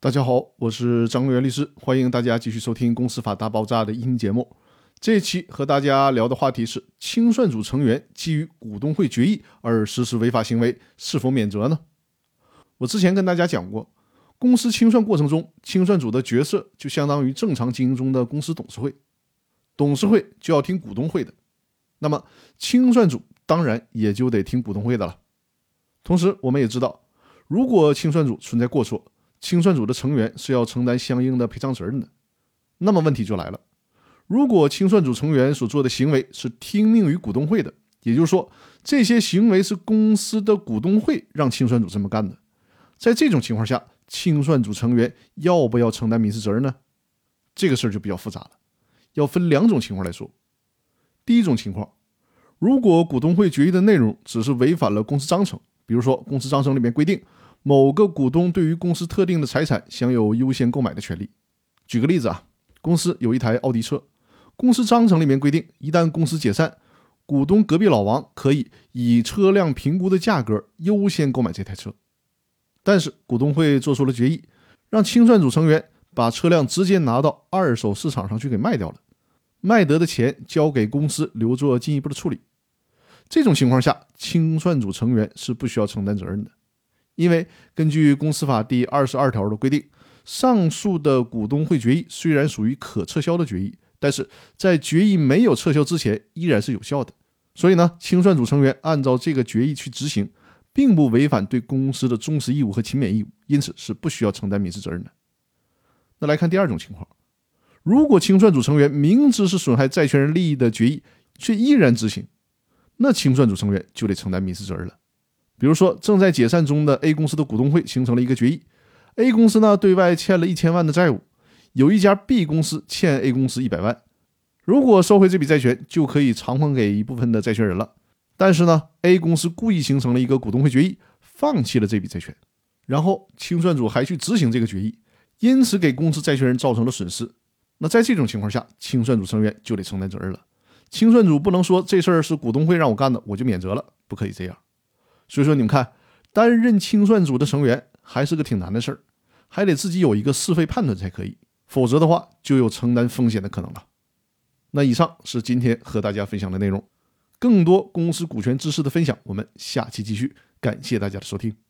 大家好，我是张国元律师，欢迎大家继续收听《公司法大爆炸》的音频节目。这一期和大家聊的话题是：清算组成员基于股东会决议而实施违法行为，是否免责呢？我之前跟大家讲过，公司清算过程中，清算组的角色就相当于正常经营中的公司董事会，董事会就要听股东会的，那么清算组当然也就得听股东会的了。同时，我们也知道，如果清算组存在过错，清算组的成员是要承担相应的赔偿责任的，那么问题就来了：如果清算组成员所做的行为是听命于股东会的，也就是说，这些行为是公司的股东会让清算组这么干的，在这种情况下，清算组成员要不要承担民事责任呢？这个事儿就比较复杂了，要分两种情况来说。第一种情况，如果股东会决议的内容只是违反了公司章程，比如说公司章程里面规定。某个股东对于公司特定的财产享有优先购买的权利。举个例子啊，公司有一台奥迪车，公司章程里面规定，一旦公司解散，股东隔壁老王可以以车辆评估的价格优先购买这台车。但是股东会做出了决议，让清算组成员把车辆直接拿到二手市场上去给卖掉了，卖得的钱交给公司留作进一步的处理。这种情况下，清算组成员是不需要承担责任的。因为根据公司法第二十二条的规定，上述的股东会决议虽然属于可撤销的决议，但是在决议没有撤销之前依然是有效的。所以呢，清算组成员按照这个决议去执行，并不违反对公司的忠实义务和勤勉义务，因此是不需要承担民事责任的。那来看第二种情况，如果清算组成员明知是损害债权人利益的决议，却依然执行，那清算组成员就得承担民事责任了。比如说，正在解散中的 A 公司的股东会形成了一个决议，A 公司呢对外欠了一千万的债务，有一家 B 公司欠 A 公司一百万，如果收回这笔债权，就可以偿还给一部分的债权人了。但是呢，A 公司故意形成了一个股东会决议，放弃了这笔债权，然后清算组还去执行这个决议，因此给公司债权人造成了损失。那在这种情况下，清算组成员就得承担责任了。清算组不能说这事儿是股东会让我干的，我就免责了，不可以这样。所以说，你们看，担任清算组的成员还是个挺难的事儿，还得自己有一个是非判断才可以，否则的话就有承担风险的可能了。那以上是今天和大家分享的内容，更多公司股权知识的分享，我们下期继续。感谢大家的收听。